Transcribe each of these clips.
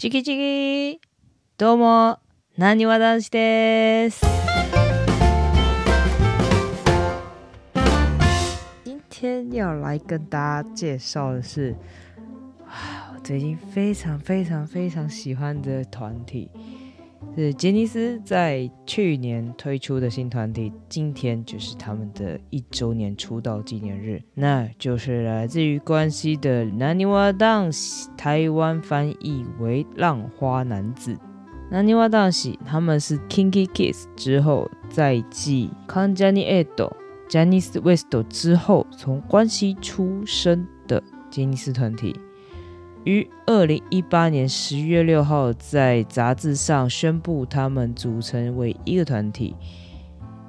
チキチキ，どうも、なにわ男子です。今天要来跟大家介绍的是，啊，我最近非常非常非常喜欢的团体，是杰尼斯在去年推出的新团体，今天就是他们的一周年出道纪念日，那就是来自于关西的南泥洼当喜，台湾翻译为浪花男子。南泥洼当喜他们是 Kinky Kiss 之后，再继 Kanjani Edo、Janice West 之后，从关西出生的杰尼斯团体。于二零一八年十月六号在杂志上宣布，他们组成为一个团体，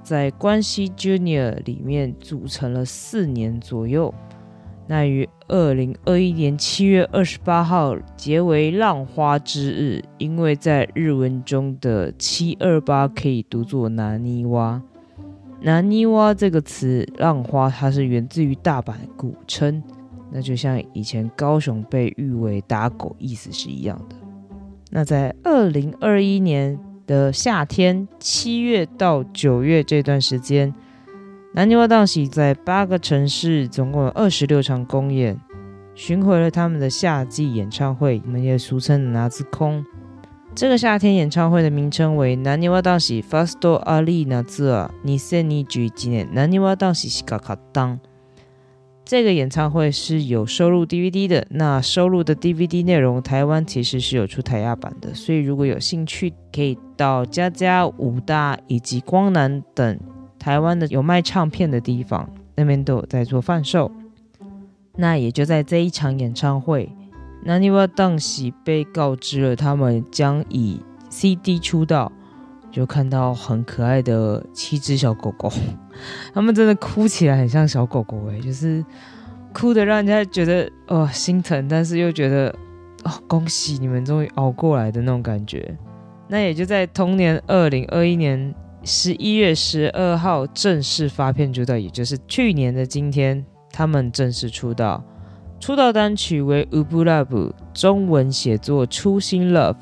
在关西 Junior 里面组成了四年左右。那于二零二一年七月二十八号结为浪花之日，因为在日文中的七二八可以读作拿尼蛙。拿尼蛙这个词，浪花它是源自于大阪古称。那就像以前高雄被誉为打狗，意思是一样的。那在二零二一年的夏天，七月到九月这段时间，南泥洼当喜在八个城市，总共有二十六场公演，巡回了他们的夏季演唱会，我们也俗称的拿兹空。这个夏天演唱会的名称为南泥洼当喜 First Arena Tour 2021年南泥洼当喜しか勝たん。 这个演唱会是有收录 DVD 的，那收录的 DVD 内容，台湾其实是有出台亚版的，所以如果有兴趣，可以到家家、武大以及光南等台湾的有卖唱片的地方，那边都有在做贩售。那也就在这一场演唱会，南泥洼当喜被告知了他们将以 CD 出道。就看到很可爱的七只小狗狗，它们真的哭起来很像小狗狗诶，就是哭的让人家觉得哦心疼，但是又觉得哦恭喜你们终于熬过来的那种感觉。那也就在同年二零二一年十一月十二号正式发片出道，也就是去年的今天，他们正式出道。出道单曲为《u b u Love》，中文写作《初心 Love》。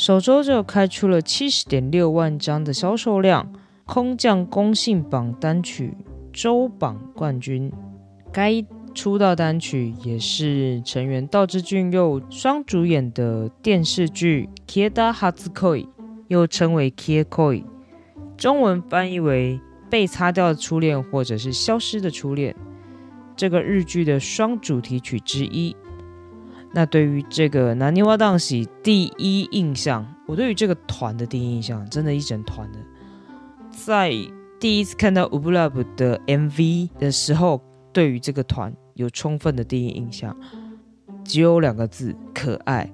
首周就开出了七十点六万张的销售量，空降公信榜单曲周榜冠军。该出道单曲也是成员道之俊佑双主演的电视剧《Kieda Hatsukoi》，又称为《Kiekoi》，中文翻译为《被擦掉的初恋》或者是《消失的初恋》，这个日剧的双主题曲之一。那对于这个南泥洼当喜第一印象，我对于这个团的第一印象，真的，一整团的，在第一次看到 Ublab 的 MV 的时候，对于这个团有充分的第一印象，只有两个字：可爱。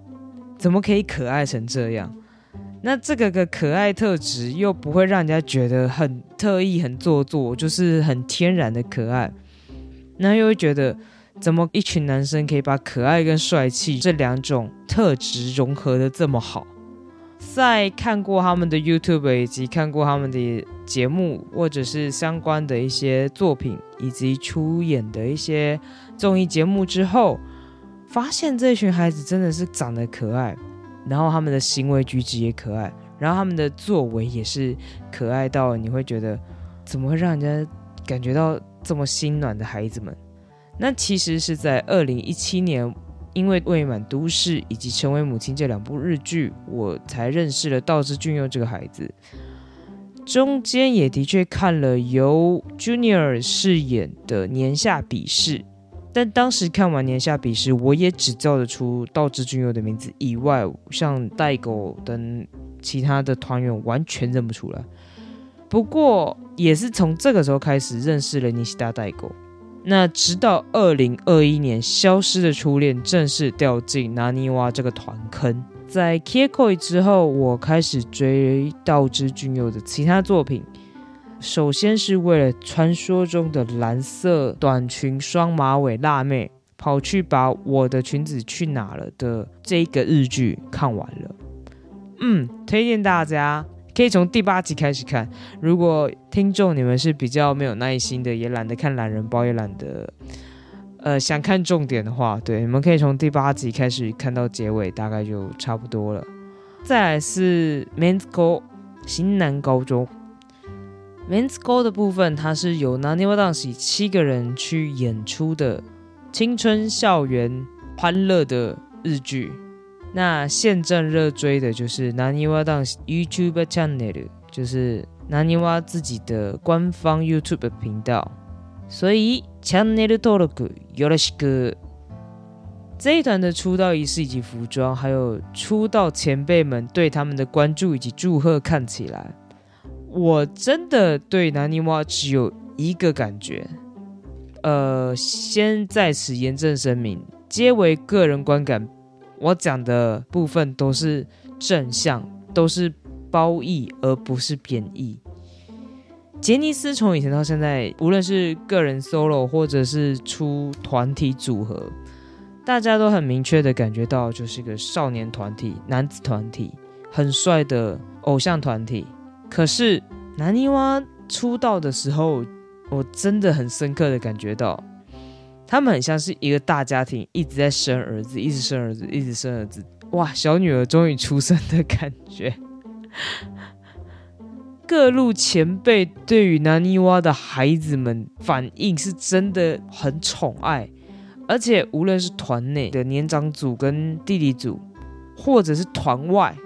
怎么可以可爱成这样？那这个个可爱特质又不会让人家觉得很特意、很做作，就是很天然的可爱，那又会觉得。怎么一群男生可以把可爱跟帅气这两种特质融合的这么好？在看过他们的 YouTube 以及看过他们的节目，或者是相关的一些作品，以及出演的一些综艺节目之后，发现这群孩子真的是长得可爱，然后他们的行为举止也可爱，然后他们的作为也是可爱到你会觉得，怎么会让人家感觉到这么心暖的孩子们？那其实是在二零一七年，因为《未满都市》以及《成为母亲》这两部日剧，我才认识了道之俊佑这个孩子。中间也的确看了由 Junior 饰演的《年下笔试》，但当时看完《年下笔试》，我也只叫得出道之俊佑的名字以外，像代狗等其他的团员完全认不出来。不过也是从这个时候开始认识了尼西达代狗。那直到二零二一年，《消失的初恋》正式掉进拿尼瓦这个团坑。在 Kikoi 之后，我开始追道之俊佑的其他作品。首先是为了传说中的蓝色短裙双马尾辣妹，跑去把我的裙子去哪了的这个日剧看完了。嗯，推荐大家。可以从第八集开始看。如果听众你们是比较没有耐心的，也懒得看懒人包，也懒得呃，想看重点的话，对，你们可以从第八集开始看到结尾，大概就差不多了。再来是 Men's School 新南高中，Men's School 的部分，它是由 Naniwa d a n c 七个人去演出的青春校园欢乐的日剧。那现正热追的就是 Naniwa Dance YouTube Channel，就是 Naniwa 自己的官方 YouTube 频道。所以，channel 登録よろしく。这一团的出道仪式以及服装，还有出道前辈们对他们的关注以及祝贺，看起来，我真的对南泥洼只有一个感觉。呃，先在此严正声明，皆为个人观感， 我讲的部分都是正向，都是褒义，而不是贬义。杰尼斯从以前到现在，无论是个人 solo 或者是出团体组合，大家都很明确的感觉到，就是一个少年团体、男子团体，很帅的偶像团体。可是南泥洼出道的时候，我真的很深刻的感觉到，他们很像是一个大家庭，一直在生儿子，一直生儿子，一直生儿子。哇，小女儿终于出生的感觉。各路前辈对于南泥洼的孩子们反应是真的很宠爱，而且无论是团内的年长组跟弟弟组，或者是团外，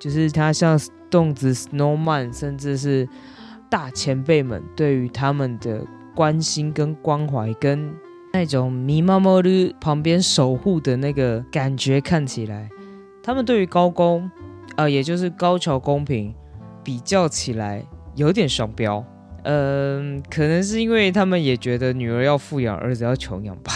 就是他像动子 Snowman，甚至是大前辈们对于他们的关心跟关怀，跟那种咪妈妈的旁边守护的那个感觉，看起来，他们对于高公，呃，也就是高桥公平。比较起来有点双标，嗯，可能是因为他们也觉得女儿要富养，儿子要穷养吧。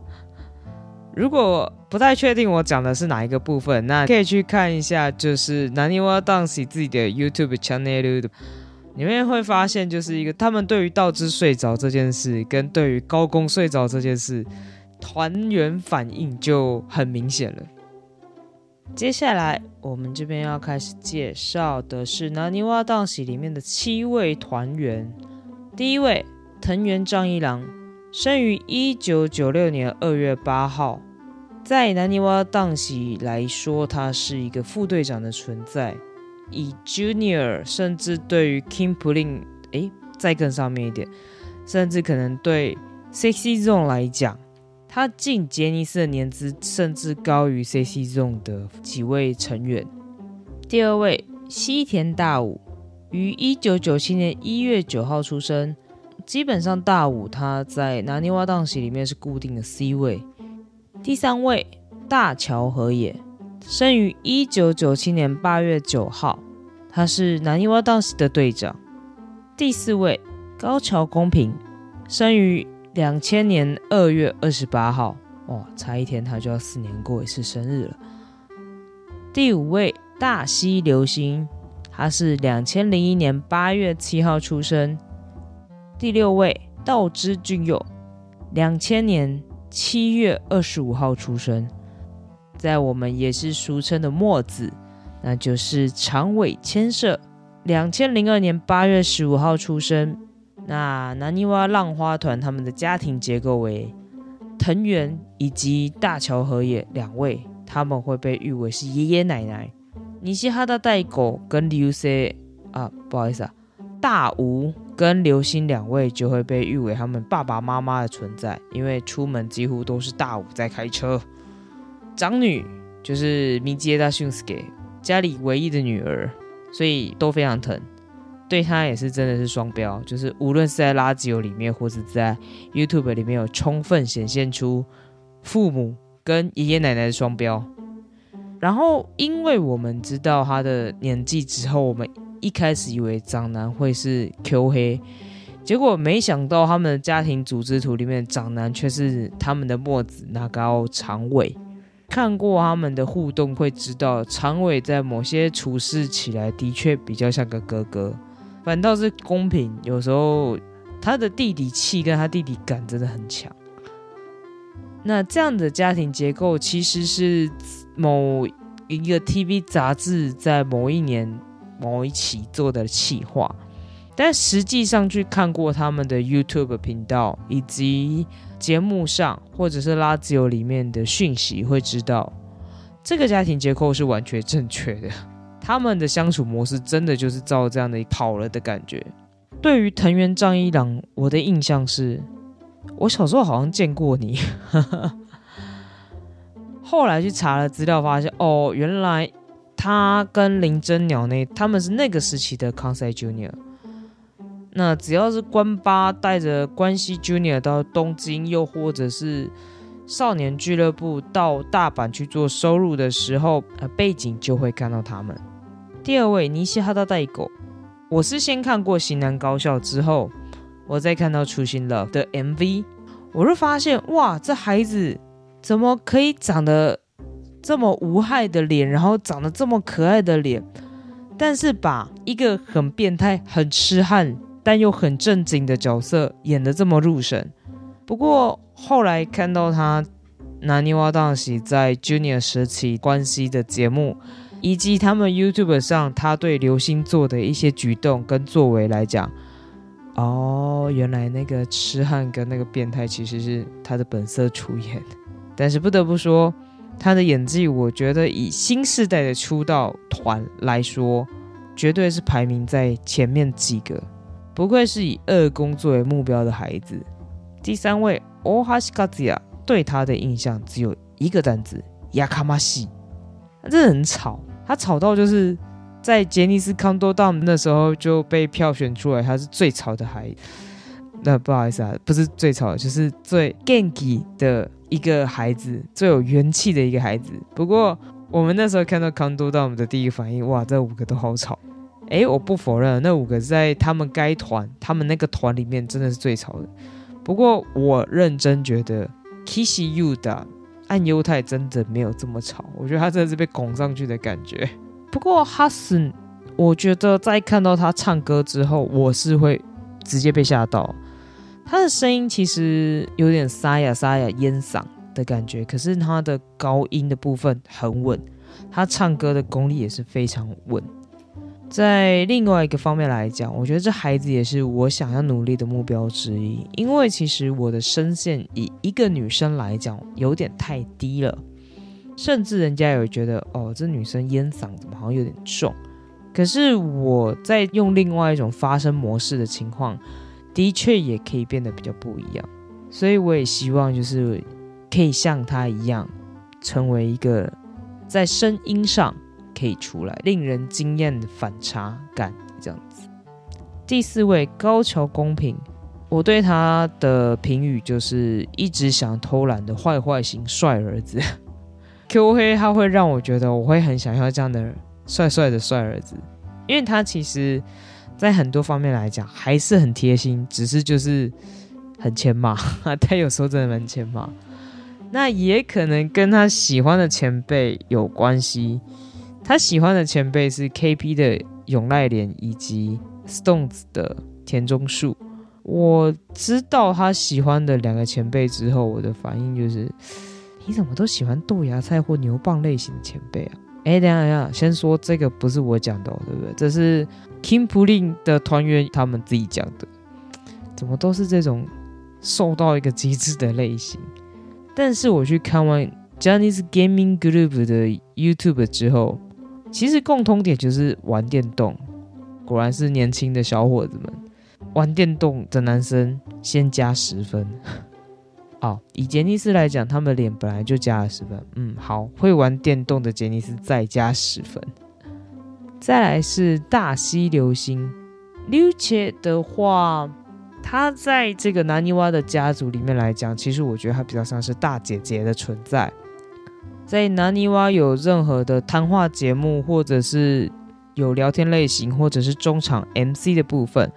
如果不太确定我讲的是哪一个部分，那可以去看一下，就是南泥洼 dance 自己的 YouTube channel，里面会发现，就是一个他们对于道之睡着这件事，跟对于高宫睡着这件事，团员反应就很明显了。接下来，我们这边要开始介绍的是《南泥洼档喜》里面的七位团员。第一位，藤原丈一郎，生于一九九六年二月八号。在南泥洼档喜来说，他是一个副队长的存在。以 Junior，甚至对于 Kingpin，哎，再更上面一点，甚至可能对 Sexy Zone 来讲。他进杰尼斯的年资甚至高于 Sexy Zone 的几位成员。第二位西田大武，于一九九七年一月九号出生。基本上大武他在拿尼瓦档喜里面是固定的 C 位。第三位大桥和也，生于一九九七年八月九号，他是拿尼瓦档喜的队长。第四位高桥公平，生于。两千年二月二十八号，哇，差一天他就要四年过一次生日了。第五位大西流星，他是两千零一年八月七号出生。第六位道之俊佑，两千年七月二十五号出生，在我们也是俗称的墨子，那就是长尾千社，两千零二年八月十五号出生。那南泥洼浪花团他们的家庭结构为藤原以及大桥和也两位，他们会被誉为是爷爷奶奶。尼西哈达代狗跟流星啊，不好意思啊，大吴跟流星两位就会被誉为他们爸爸妈妈的存在，因为出门几乎都是大吴在开车。长女就是米吉达逊斯给家里唯一的女儿，所以都非常疼。对他也是真的是双标，就是无论是在垃圾油里面，或是在 YouTube 里面有充分显现出父母跟爷爷奶奶的双标。然后，因为我们知道他的年纪之后，我们一开始以为长男会是 Q 黑，结果没想到他们的家庭组织图里面长男却是他们的墨子那高长尾。看过他们的互动会知道，长尾在某些处事起来的确比较像个哥哥。反倒是公平，有时候他的弟弟气跟他弟弟感真的很强。那这样的家庭结构其实是某一个 TV 杂志在某一年某一期做的企划，但实际上去看过他们的 YouTube 频道以及节目上或者是拉自由里面的讯息，会知道这个家庭结构是完全正确的。他们的相处模式真的就是照这样的跑了的感觉。对于藤原张一郎，我的印象是，我小时候好像见过你。后来去查了资料，发现哦，原来他跟林真鸟那他们是那个时期的 c o n s e Junior。那只要是关八带着关西 Junior 到东京，又或者是少年俱乐部到大阪去做收入的时候，呃，背景就会看到他们。第二位尼西哈达代狗，我是先看过《型男高校》之后，我再看到《初心 Love》的 MV，我就发现哇，这孩子怎么可以长得这么无害的脸，然后长得这么可爱的脸，但是把一个很变态、很痴汉但又很正经的角色演的这么入神。不过后来看到他拿尼瓦当喜在 Junior 时期关系的节目。以及他们 YouTube 上他对流星做的一些举动跟作为来讲，哦，原来那个痴汉跟那个变态其实是他的本色出演。但是不得不说，他的演技，我觉得以新时代的出道团来说，绝对是排名在前面几个。不愧是以二宫作为目标的孩子。第三位 Ohashi 对他的印象只有一个单词：亚卡马西。他真的很吵。他吵到就是在杰尼斯康多道那时候就被票选出来，他是最吵的孩子。那不好意思啊，不是最吵，就是最 ganky 的一个孩子，最有元气的一个孩子。不过我们那时候看到康多道，我们的第一反应，哇，这五个都好吵。哎，我不否认，那五个在他们该团，他们那个团里面真的是最吵的。不过我认真觉得 Kiss You 的。按犹太真的没有这么吵，我觉得他真的是被拱上去的感觉。不过哈森，我觉得在看到他唱歌之后，我是会直接被吓到。他的声音其实有点沙哑沙哑烟嗓的感觉，可是他的高音的部分很稳，他唱歌的功力也是非常稳。在另外一个方面来讲，我觉得这孩子也是我想要努力的目标之一。因为其实我的声线以一个女生来讲有点太低了，甚至人家有觉得哦，这女生烟嗓怎么好像有点重。可是我在用另外一种发声模式的情况，的确也可以变得比较不一样。所以我也希望就是可以像她一样，成为一个在声音上。可以出来，令人惊艳的反差感，这样子。第四位高桥公平，我对他的评语就是一直想偷懒的坏坏型帅儿子。Q 黑他会让我觉得我会很想要这样的帅帅的帅儿子，因为他其实在很多方面来讲还是很贴心，只是就是很欠骂，他有时候真的蛮欠骂。那也可能跟他喜欢的前辈有关系。他喜欢的前辈是 K.P 的永濑廉以及 Stones 的田中树。我知道他喜欢的两个前辈之后，我的反应就是：你怎么都喜欢豆芽菜或牛蒡类型的前辈啊？哎，等下等下，先说这个不是我讲的，哦对不对？这是 Kim p u l i n g 的团员他们自己讲的。怎么都是这种受到一个极致的类型？但是我去看完 jenny's Gaming Group 的 YouTube 之后。其实共通点就是玩电动，果然是年轻的小伙子们玩电动的男生先加十分。哦，以杰尼斯来讲，他们脸本来就加了十分。嗯，好，会玩电动的杰尼斯再加十分。再来是大西流星刘切的话，他在这个南泥洼的家族里面来讲，其实我觉得他比较像是大姐姐的存在。在南泥洼有任何的谈话节目，或者是有聊天类型，或者是中场 MC 的部分，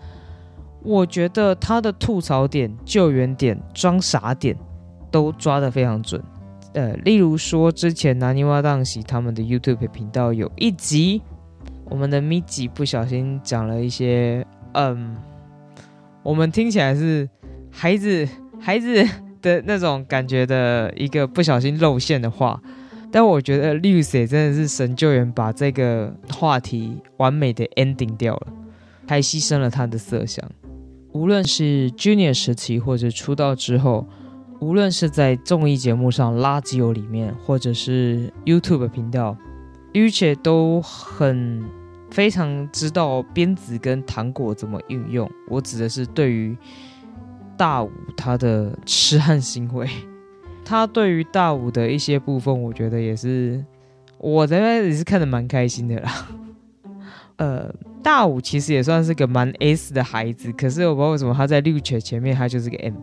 我觉得他的吐槽点、救援点、装傻点都抓得非常准。呃，例如说之前南泥洼档喜他们的 YouTube 频道有一集，我们的咪吉不小心讲了一些，嗯，我们听起来是孩子孩子的那种感觉的一个不小心露馅的话。但我觉得 l u c 真的是神救援，把这个话题完美的 ending 掉了，还牺牲了他的色相。无论是 Junior 时期或者出道之后，无论是在综艺节目上《垃圾油》里面，或者是 YouTube 频道，而且都很非常知道鞭子跟糖果怎么运用。我指的是对于大武他的痴汉行为，他对于大五的一些部分，我觉得也是我在那也是看的蛮开心的啦。呃，大五其实也算是个蛮 S 的孩子，可是我不知道为什么他在六犬前面他就是个 M，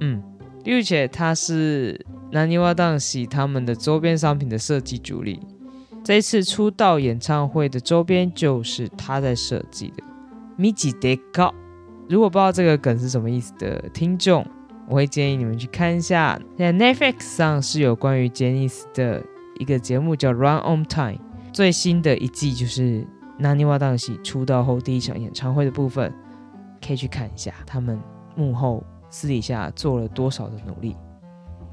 嗯。并且他是南泥洼当喜他们的周边商品的设计主力，这一次出道演唱会的周边就是他在设计的。米吉德高，如果不知道这个梗是什么意思的听众，我会建议你们去看一下，在 Netflix 上是有关于杰尼斯的一个节目叫《Run on Time》，最新的一季就是南泥洼当喜出道后第一场演唱会的部分，可以去看一下他们幕后。私底下做了多少的努力？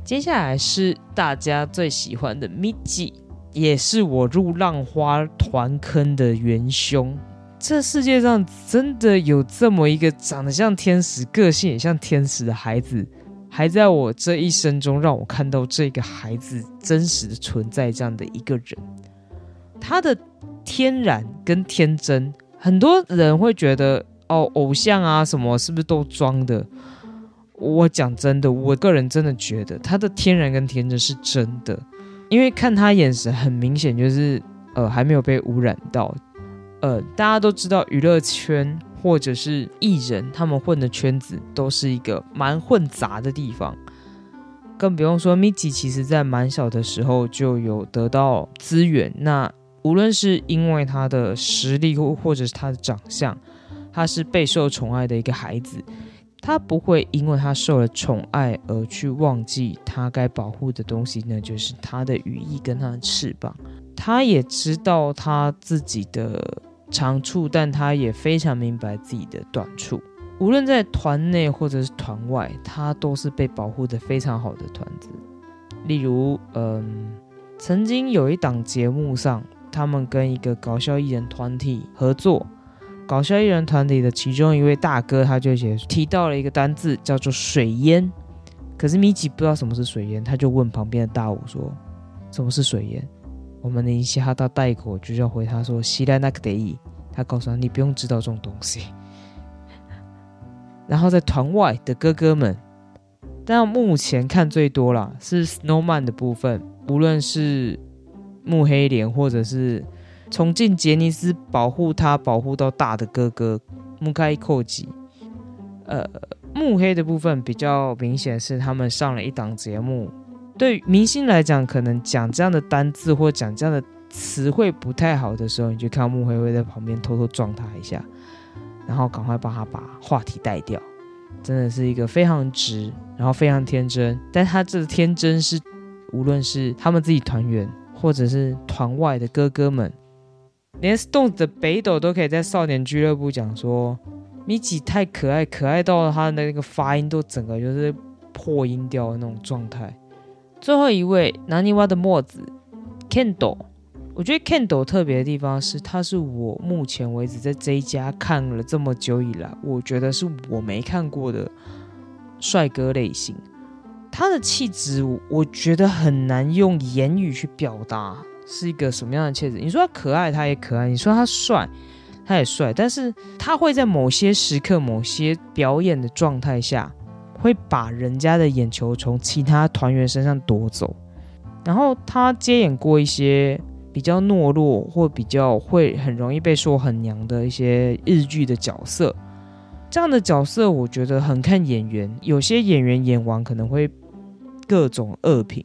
接下来是大家最喜欢的 Miji，也是我入浪花团坑的元凶。这世界上真的有这么一个长得像天使、个性也像天使的孩子，还在我这一生中让我看到这个孩子真实的存在这样的一个人。他的天然跟天真，很多人会觉得哦，偶像啊什么是不是都装的？我讲真的，我个人真的觉得他的天然跟天真是真的，因为看他眼神很明显就是呃还没有被污染到。呃，大家都知道娱乐圈或者是艺人，他们混的圈子都是一个蛮混杂的地方，更不用说 Miki 其实在蛮小的时候就有得到资源，那无论是因为他的实力或或者是他的长相，他是备受宠爱的一个孩子。他不会因为他受了宠爱而去忘记他该保护的东西，那就是他的羽翼跟他的翅膀。他也知道他自己的长处，但他也非常明白自己的短处。无论在团内或者是团外，他都是被保护的非常好的团子。例如，嗯，曾经有一档节目上，他们跟一个搞笑艺人团体合作。搞笑艺人团体的其中一位大哥，他就写提到了一个单字，叫做“水烟”。可是米奇不知道什么是水烟，他就问旁边的大武说：“什么是水烟？”我们一下到带口就要回他说：“西来那个得意。”他告诉他：“你不用知道这种东西。”然后在团外的哥哥们，但目前看最多啦是 Snowman 的部分，无论是木黑莲或者是。从进杰尼斯保护他保护到大的哥哥木开扣吉，呃，木黑的部分比较明显是他们上了一档节目。对明星来讲，可能讲这样的单字或讲这样的词汇不太好的时候，你就看到木黑会在旁边偷偷撞他一下，然后赶快帮他把话题带掉。真的是一个非常直，然后非常天真。但他这个天真是，无论是他们自己团员，或者是团外的哥哥们。连 Stone 的北斗都可以在少年俱乐部讲说，米奇太可爱，可爱到他的那个发音都整个就是破音调的那种状态。最后一位南泥洼的墨子 Kendo，我觉得 Kendo 特别的地方是，他是我目前为止在这一家看了这么久以来，我觉得是我没看过的帅哥类型。他的气质，我觉得很难用言语去表达。是一个什么样的气质？你说他可爱，他也可爱；你说他帅，他也帅。但是他会在某些时刻、某些表演的状态下，会把人家的眼球从其他团员身上夺走。然后他接演过一些比较懦弱或比较会很容易被说很娘的一些日剧的角色。这样的角色，我觉得很看演员。有些演员演完可能会各种恶评。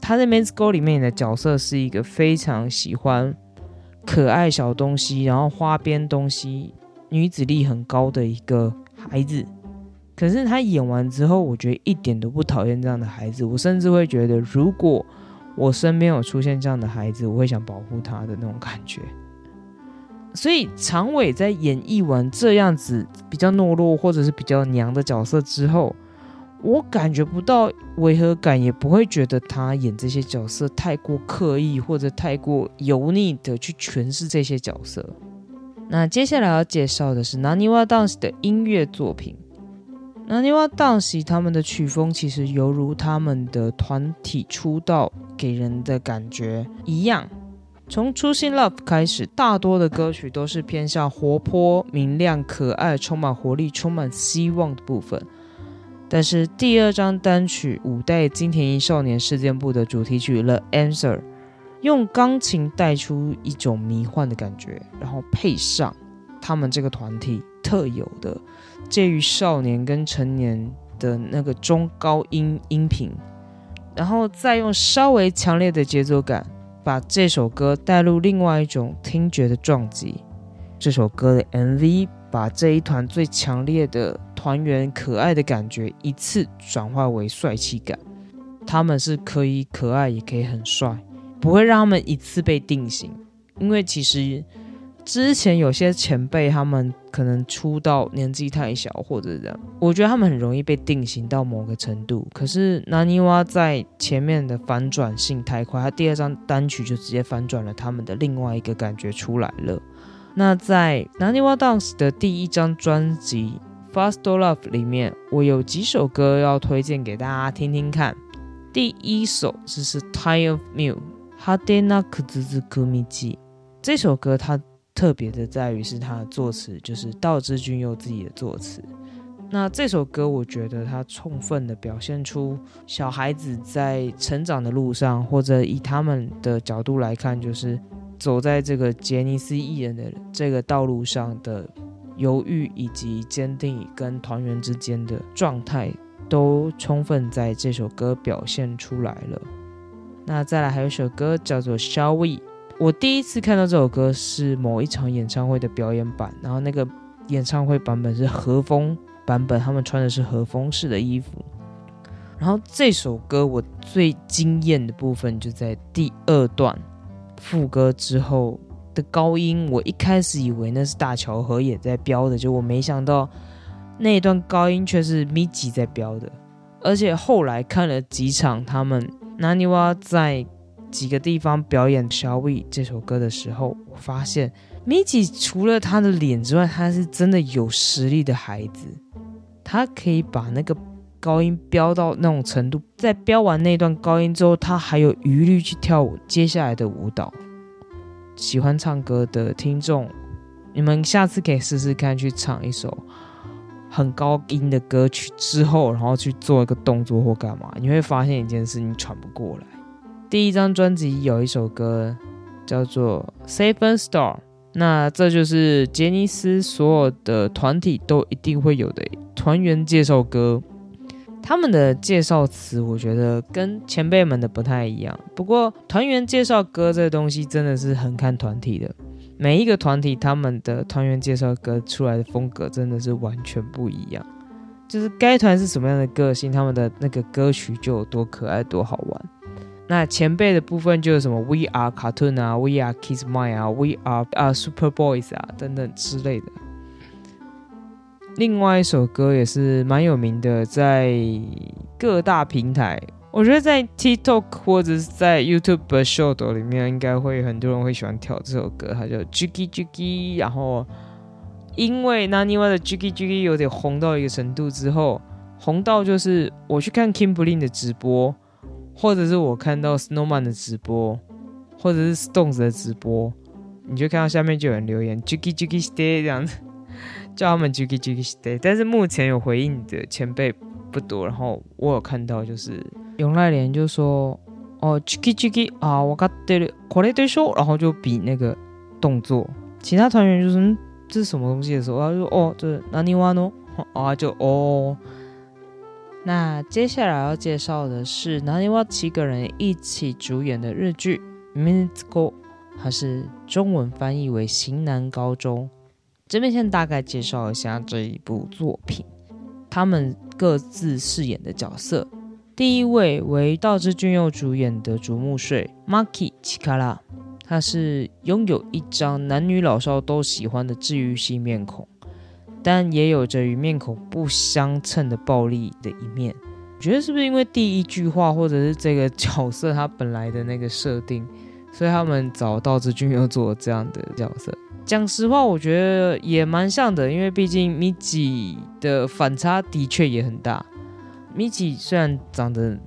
他在《Men's Go》里面的角色是一个非常喜欢可爱小东西，然后花边东西、女子力很高的一个孩子。可是他演完之后，我觉得一点都不讨厌这样的孩子。我甚至会觉得，如果我身边有出现这样的孩子，我会想保护他的那种感觉。所以常伟在演绎完这样子比较懦弱或者是比较娘的角色之后。我感觉不到违和感，也不会觉得他演这些角色太过刻意或者太过油腻的去诠释这些角色。那接下来要介绍的是 Naniwa Dance 的音乐作品。那尼瓦当时他们的曲风其实犹如他们的团体出道给人的感觉一样。从初心 Love 开始，大多的歌曲都是偏向活泼、明亮、可爱、充满活力、充满希望的部分。但是第二张单曲《五代金田一少年事件簿》的主题曲《The Answer》，用钢琴带出一种迷幻的感觉，然后配上他们这个团体特有的介于少年跟成年的那个中高音音频，然后再用稍微强烈的节奏感。把这首歌带入另外一种听觉的撞击。这首歌的 MV 把这一团最强烈的团员可爱的感觉一次转化为帅气感。他们是可以可爱，也可以很帅，不会让他们一次被定型。因为其实。之前有些前辈，他们可能出道年纪太小，或者这样，我觉得他们很容易被定型到某个程度。可是南泥洼在前面的反转性太快，他第二张单曲就直接反转了他们的另外一个感觉出来了。那在南泥洼 dance 的第一张专辑《Fast Love》里面，我有几首歌要推荐给大家听听看。第一首就是 Tired of Me，哈德纳克兹兹科米基这首歌，它。特别的在于是他的作词，就是道之君佑自己的作词。那这首歌，我觉得它充分的表现出小孩子在成长的路上，或者以他们的角度来看，就是走在这个杰尼斯艺人的这个道路上的犹豫以及坚定，跟团员之间的状态，都充分在这首歌表现出来了。那再来还有一首歌叫做《Shall We》。我第一次看到这首歌是某一场演唱会的表演版，然后那个演唱会版本是和风版本，他们穿的是和风式的衣服。然后这首歌我最惊艳的部分就在第二段副歌之后的高音，我一开始以为那是大桥和也在飙的，就我没想到那一段高音却是咪吉在飙的，而且后来看了几场他们纳尼瓦在。几个地方表演《Shall We》这首歌的时候，我发现 Miki 除了他的脸之外，他是真的有实力的孩子。他可以把那个高音飙到那种程度，在飙完那段高音之后，他还有余力去跳舞接下来的舞蹈。喜欢唱歌的听众，你们下次可以试试看，去唱一首很高音的歌曲之后，然后去做一个动作或干嘛，你会发现一件事，你喘不过来。第一张专辑有一首歌叫做《Seven Star》，那这就是杰尼斯所有的团体都一定会有的团员介绍歌。他们的介绍词我觉得跟前辈们的不太一样。不过团员介绍歌这东西真的是很看团体的，每一个团体他们的团员介绍歌出来的风格真的是完全不一样。就是该团是什么样的个性，他们的那个歌曲就有多可爱、多好玩。那前辈的部分就是什么 We Are Cartoon 啊，We Are Kids Mind 啊，We Are 啊 Super Boys 啊等等之类的。另外一首歌也是蛮有名的，在各大平台，我觉得在 TikTok 或者是在 YouTube Short 里面，应该会很多人会喜欢跳这首歌，它叫 Jiggy Jiggy。然后因为 Naniwa 的 Jiggy Jiggy 有点红到一个程度之后，红到就是我去看 Kimberly 的直播。或者是我看到 Snowman 的直播，或者是 Stones 的直播，你就看到下面就有人留言 Juki Juki Stay 这样子，叫他们 Juki Juki Stay。但是目前有回应的前辈不多，然后我有看到就是永濑廉就说哦 Juki Juki 啊，我刚对了，これでしょ，然后就比那个动作，其他团员就说这是什么东西的时候，他就说哦，这是哪里话呢？啊就哦。 那接下来要介绍的是南泥洼七个人一起主演的日剧《Minsko》，它是中文翻译为《型男高中》。这边先大概介绍一下这一部作品，他们各自饰演的角色。第一位为道之俊佑主演的竹木睡 Maki Chikara，他是拥有一张男女老少都喜欢的治愈系面孔。但也有着与面孔不相称的暴力的一面。我觉得是不是因为第一句话，或者是这个角色他本来的那个设定，所以他们找道之俊又做这样的角色？讲实话，我觉得也蛮像的，因为毕竟米奇的反差的确也很大。米奇虽然长得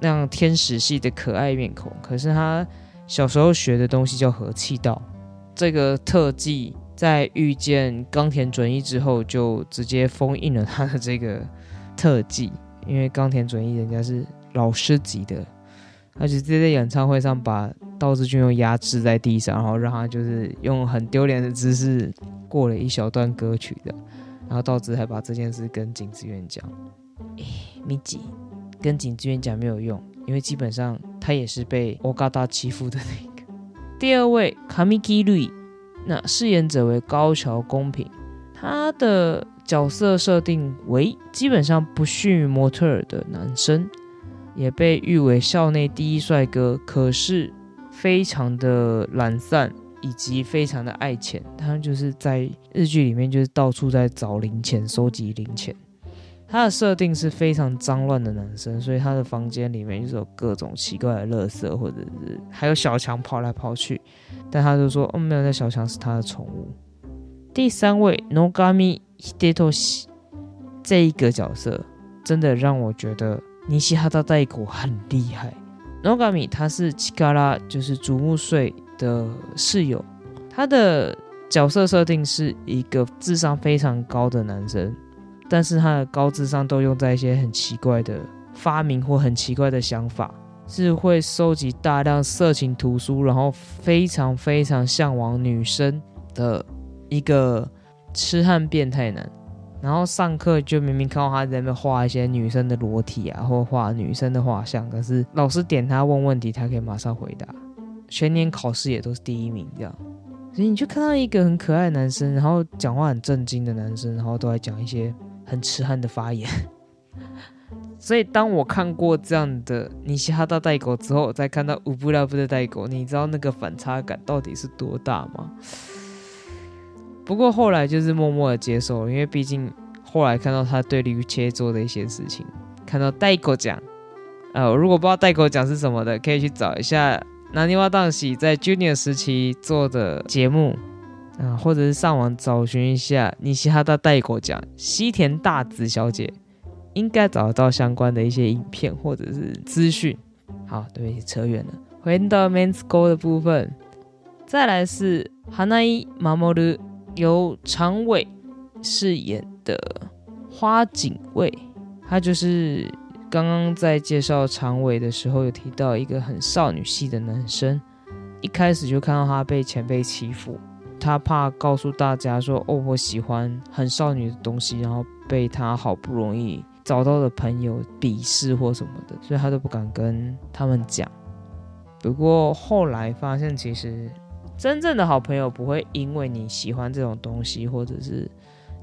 那样天使系的可爱面孔，可是他小时候学的东西叫和气道。这个特技在遇见冈田准一之后，就直接封印了他的这个特技，因为冈田准一人家是老师级的。他就直接在演唱会上把道志俊用压制在地上，然后让他就是用很丢脸的姿势过了一小段歌曲的。然后道志还把这件事跟景之源讲，诶，米吉跟景之源讲没有用，因为基本上他也是被欧嘎达欺负的那个。第二位卡米基瑞，那饰演者为高桥公平，他的角色设定为基本上不逊于模特儿的男生。也被誉为校内第一帅哥，可是非常的懒散，以及非常的爱钱。他就是在日剧里面就是到处在找零钱，收集零钱。他的设定是非常脏乱的男生，所以他的房间里面就是有各种奇怪的垃圾，或者是还有小强跑来跑去。但他就说，哦，没有，那小强是他的宠物。第三位 Nogami Hidetoshi 这一个角色，真的让我觉得。尼西哈达代国很厉害，Nogami 他是七嘎拉，就是竹木穗的室友。他的角色设定是一个智商非常高的男生，但是他的高智商都用在一些很奇怪的发明或很奇怪的想法，是会收集大量色情图书，然后非常非常向往女生的一个痴汉变态男。然后上课就明明看到他在那边画一些女生的裸体啊，或画女生的画像，可是老师点他问问题，他可以马上回答。全年考试也都是第一名，这样。所以你就看到一个很可爱的男生，然后讲话很震惊的男生，然后都在讲一些很痴汉的发言。所以当我看过这样的尼西哈大代狗之后，再看到乌布拉布的代狗，你知道那个反差感到底是多大吗？不过后来就是默默的接受，因为毕竟后来看到他对吕切做的一些事情，看到代沟奖，呃，如果不知道代沟奖是什么的，可以去找一下南泥洼当喜在 Junior 时期做的节目，啊，或者是上网找寻一下尼西哈达代沟奖西田大子小姐，应该找得到相关的一些影片或者是资讯。好，对，扯远了，回到 Men's Go 的部分，再来是 Hanai Mamoru。由长尾饰演的花井卫，他就是刚刚在介绍长尾的时候有提到一个很少女系的男生，一开始就看到他被前辈欺负，他怕告诉大家说哦我喜欢很少女的东西，然后被他好不容易找到的朋友鄙视或什么的，所以他都不敢跟他们讲。不过后来发现其实。真正的好朋友不会因为你喜欢这种东西，或者是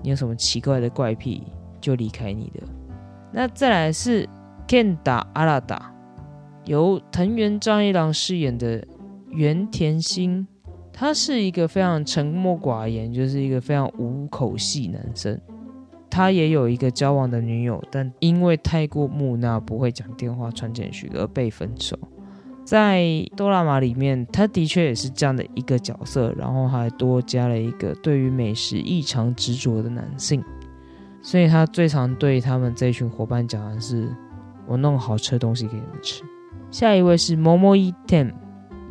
你有什么奇怪的怪癖就离开你的。那再来是 Kenda 阿拉达，由藤原张一郎饰演的原田心，他是一个非常沉默寡言，就是一个非常无口系男生。他也有一个交往的女友，但因为太过木讷，不会讲电话、传简讯而被分手。在哆啦 A 里面，他的确也是这样的一个角色，然后还多加了一个对于美食异常执着的男性，所以他最常对他们这群伙伴讲的是：“我弄好吃的东西给你们吃。”下一位是 Momo E Ten，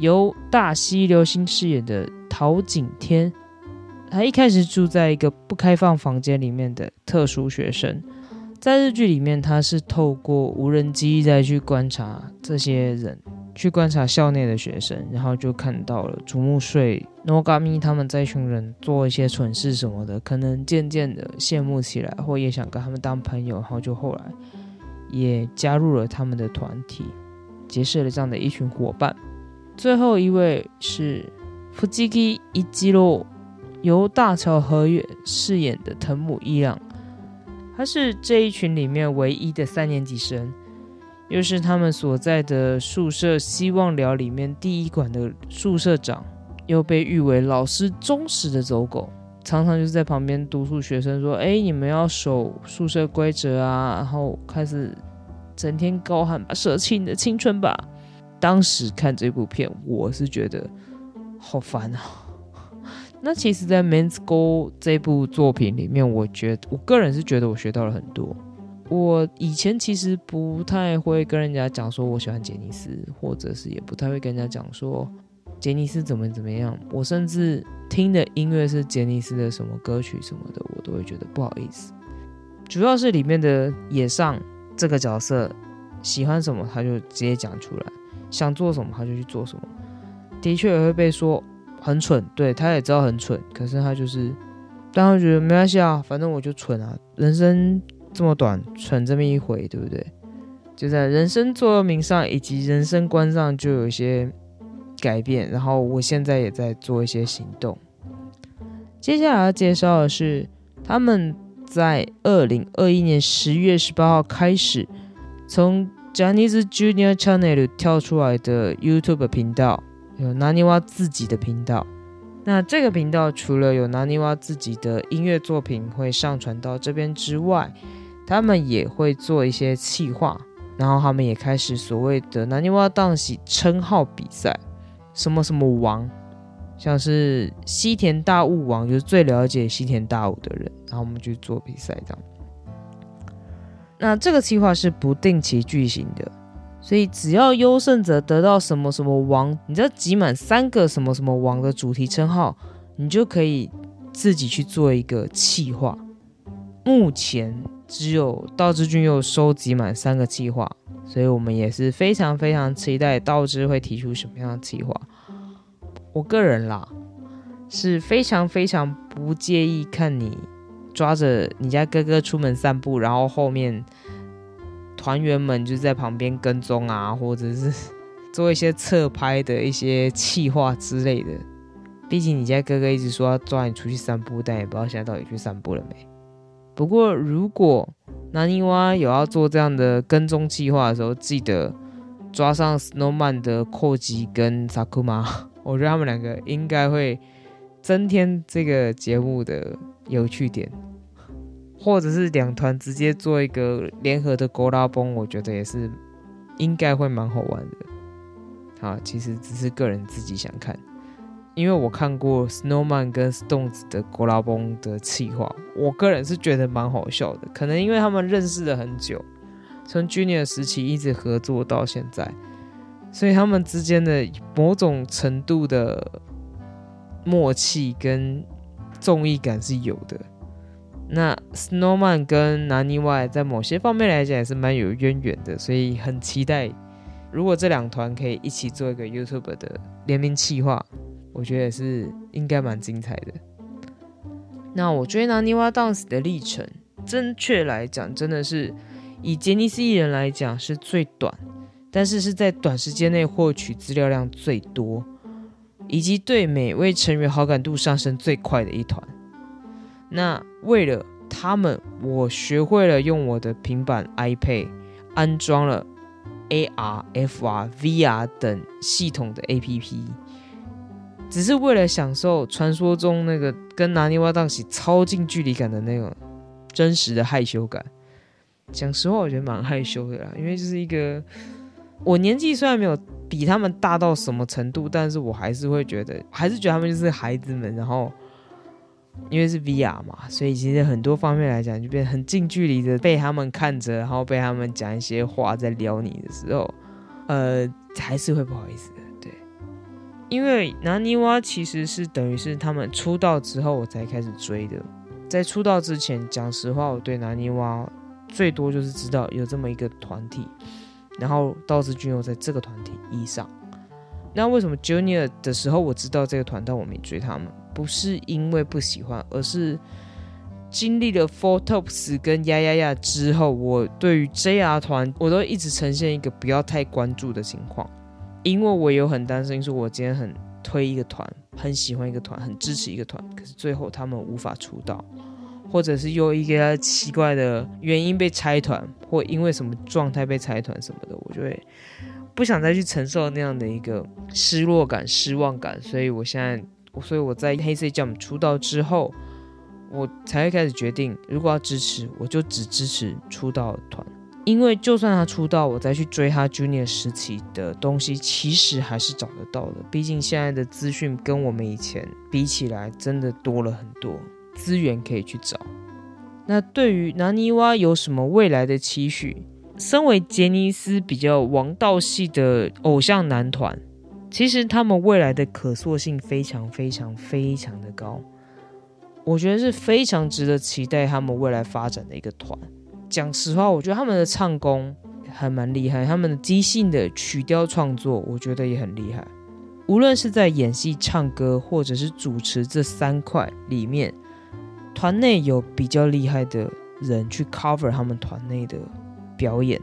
由大西流星饰演的陶景天，他一开始住在一个不开放房间里面的特殊学生，在日剧里面他是透过无人机再去观察这些人。去观察校内的学生，然后就看到了竹木穗、Nogami 他们这群人做一些蠢事什么的，可能渐渐的羡慕起来，或也想跟他们当朋友，然后就后来也加入了他们的团体，结识了这样的一群伙伴。最后一位是 Fujiki Ichiro，由大桥和月饰演的藤木一郎，他是这一群里面唯一的三年级生。又是他们所在的宿舍希望寮里面第一馆的宿舍长，又被誉为老师忠实的走狗，常常就是在旁边督促学生说：“哎，你们要守宿舍规则啊！”然后开始整天高喊：“舍弃你的青春吧！”当时看这部片，我是觉得好烦啊，那其实，在《Men's Go》这部作品里面，我觉得我个人是觉得我学到了很多。我以前其实不太会跟人家讲说我喜欢杰尼斯，或者是也不太会跟人家讲说杰尼斯怎么怎么样。我甚至听的音乐是杰尼斯的什么歌曲什么的，我都会觉得不好意思。主要是里面的野上这个角色喜欢什么，他就直接讲出来；想做什么，他就去做什么。的确也会被说很蠢，对他也知道很蠢，可是他就是，但他觉得没关系啊，反正我就蠢啊，人生。这么短，蠢这么一回，对不对？就在人生座右铭上以及人生观上就有一些改变，然后我现在也在做一些行动。接下来要介绍的是，他们在二零二一年十月十八号开始，从 Chinese Junior Channel 跳出来的 YouTube 频道，有 Naniwa 自己的频道。那这个频道除了有 Naniwa 自己的音乐作品会上传到这边之外，他们也会做一些企划，然后他们也开始所谓的南泥洼荡喜称号比赛，什么什么王，像是西田大悟王，就是最了解西田大悟的人，然后我们去做比赛这样。那这个计划是不定期举行的，所以只要优胜者得到什么什么王，你只要集满三个什么什么王的主题称号，你就可以自己去做一个计划。目前。只有道之君又收集满三个计划，所以我们也是非常非常期待道之会提出什么样的计划。我个人啦，是非常非常不介意看你抓着你家哥哥出门散步，然后后面团员们就在旁边跟踪啊，或者是 做一些侧拍的一些气划之类的。毕竟你家哥哥一直说要抓你出去散步，但也不知道现在到底去散步了没。不过，如果南泥洼有要做这样的跟踪计划的时候，记得抓上 Snowman 的阔吉跟 Sakuma，我觉得他们两个应该会增添这个节目的有趣点，或者是两团直接做一个联合的勾拉崩，我觉得也是应该会蛮好玩的。好，其实只是个人自己想看。因为我看过 Snowman 跟 Stones 的国拉崩的企划，我个人是觉得蛮好笑的。可能因为他们认识了很久，从 Junior 时期一直合作到现在，所以他们之间的某种程度的默契跟综艺感是有的。那 Snowman 跟南泥外在某些方面来讲也是蛮有渊源的，所以很期待如果这两团可以一起做一个 YouTube 的联名企划。我觉得也是应该蛮精彩的。那我追拿尼瓦 dance 的历程，正确来讲，真的是以杰尼斯艺人来讲是最短，但是是在短时间内获取资料量最多，以及对每位成员好感度上升最快的一团。那为了他们，我学会了用我的平板 iPad 安装了 AR、FR、VR 等系统的 APP。只是为了享受传说中那个跟拿尼瓦当喜超近距离感的那种真实的害羞感。讲实话，我觉得蛮害羞的啦，因为就是一个我年纪虽然没有比他们大到什么程度，但是我还是会觉得，还是觉得他们就是孩子们。然后因为是 VR 嘛，所以其实很多方面来讲，就变很近距离的被他们看着，然后被他们讲一些话在撩你的时候，呃，还是会不好意思的。对。因为拿尼瓦其实是等于是他们出道之后我才开始追的，在出道之前，讲实话，我对拿尼瓦最多就是知道有这么一个团体，然后道之君又在这个团体以上。那为什么 Junior 的时候我知道这个团，但我没追他们？不是因为不喜欢，而是经历了 Four Tops 跟呀呀呀之后，我对于 JR 团我都一直呈现一个不要太关注的情况。因为我有很担心，说我今天很推一个团，很喜欢一个团，很支持一个团，可是最后他们无法出道，或者是又一个奇怪的原因被拆团，或因为什么状态被拆团什么的，我就会不想再去承受那样的一个失落感、失望感。所以我现在，所以我在黑 C Jump 出道之后，我才会开始决定，如果要支持，我就只支持出道团，因为就算他出道，我再去追他 Junior 时期的东西，其实还是找得到的。毕竟现在的资讯跟我们以前比起来，真的多了很多资源可以去找。那对于拿尼瓦有什么未来的期许？身为杰尼斯比较王道系的偶像男团，其实他们未来的可塑性非常非常非常的高，我觉得是非常值得期待他们未来发展的一个团。讲实话，我觉得他们的唱功还蛮厉害，他们的即兴的曲调创作，我觉得也很厉害。无论是在演戏、唱歌，或者是主持这三块里面，团内有比较厉害的人去 cover 他们团内的。表演，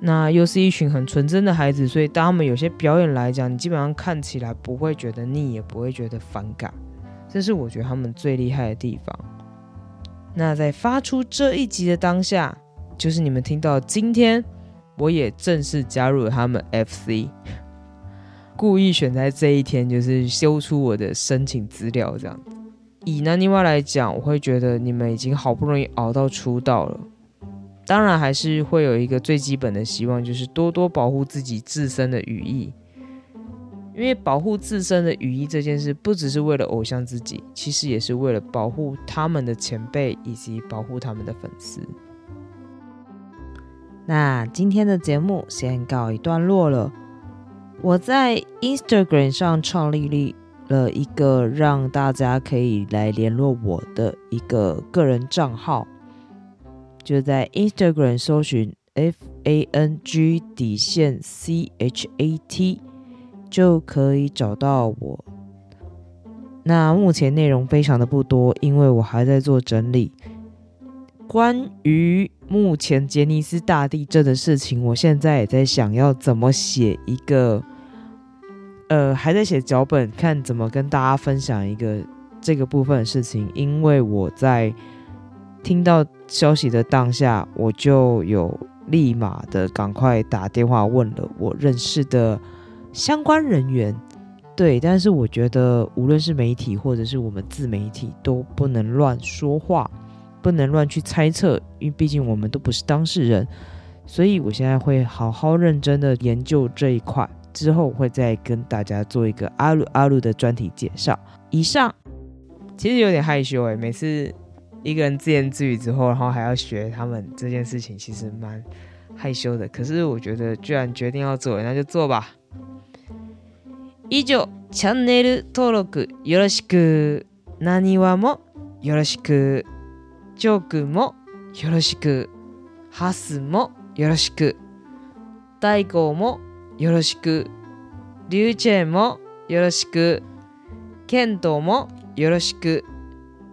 那又是一群很纯真的孩子，所以当他们有些表演来讲，你基本上看起来不会觉得腻，也不会觉得反感，这是我觉得他们最厉害的地方。那在发出这一集的当下，就是你们听到今天，我也正式加入了他们 FC，故意选在这一天，就是修出我的申请资料这样子。以南泥蛙来讲，我会觉得你们已经好不容易熬到出道了。当然还是会有一个最基本的希望，就是多多保护自己自身的羽翼，因为保护自身的羽翼这件事，不只是为了偶像自己，其实也是为了保护他们的前辈以及保护他们的粉丝。那今天的节目先告一段落了。我在 Instagram 上创立了了一个让大家可以来联络我的一个个人账号。就在 Instagram 搜寻 F A N G 底线 C H A T 就可以找到我。那目前内容非常的不多，因为我还在做整理。关于目前杰尼斯大地震的事情，我现在也在想要怎么写一个，呃，还在写脚本，看怎么跟大家分享一个这个部分的事情，因为我在。听到消息的当下，我就有立马的赶快打电话问了我认识的相关人员。对，但是我觉得无论是媒体或者是我们自媒体都不能乱说话，不能乱去猜测，因为毕竟我们都不是当事人。所以我现在会好好认真的研究这一块，之后会再跟大家做一个阿鲁阿鲁的专题介绍。以上其实有点害羞诶，每次。一个人自言自语之后，然后还要学他们这件事情，其实蛮害羞的。可是我觉得，居然决定要做，那就做吧。以上、チャンネル登録よろしく、なにわもよろしく、ジョークもよろしく、ハスもよろしく、大悟も よろしく、リュウチェンもよろしく、ケントもよろしく、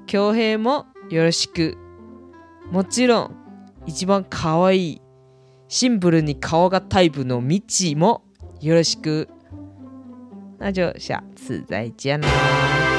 恭平もよろしく。もちろん、一番可愛い、シンプルに顔がタイプのミッチーもよろしく。那就下次再见啦。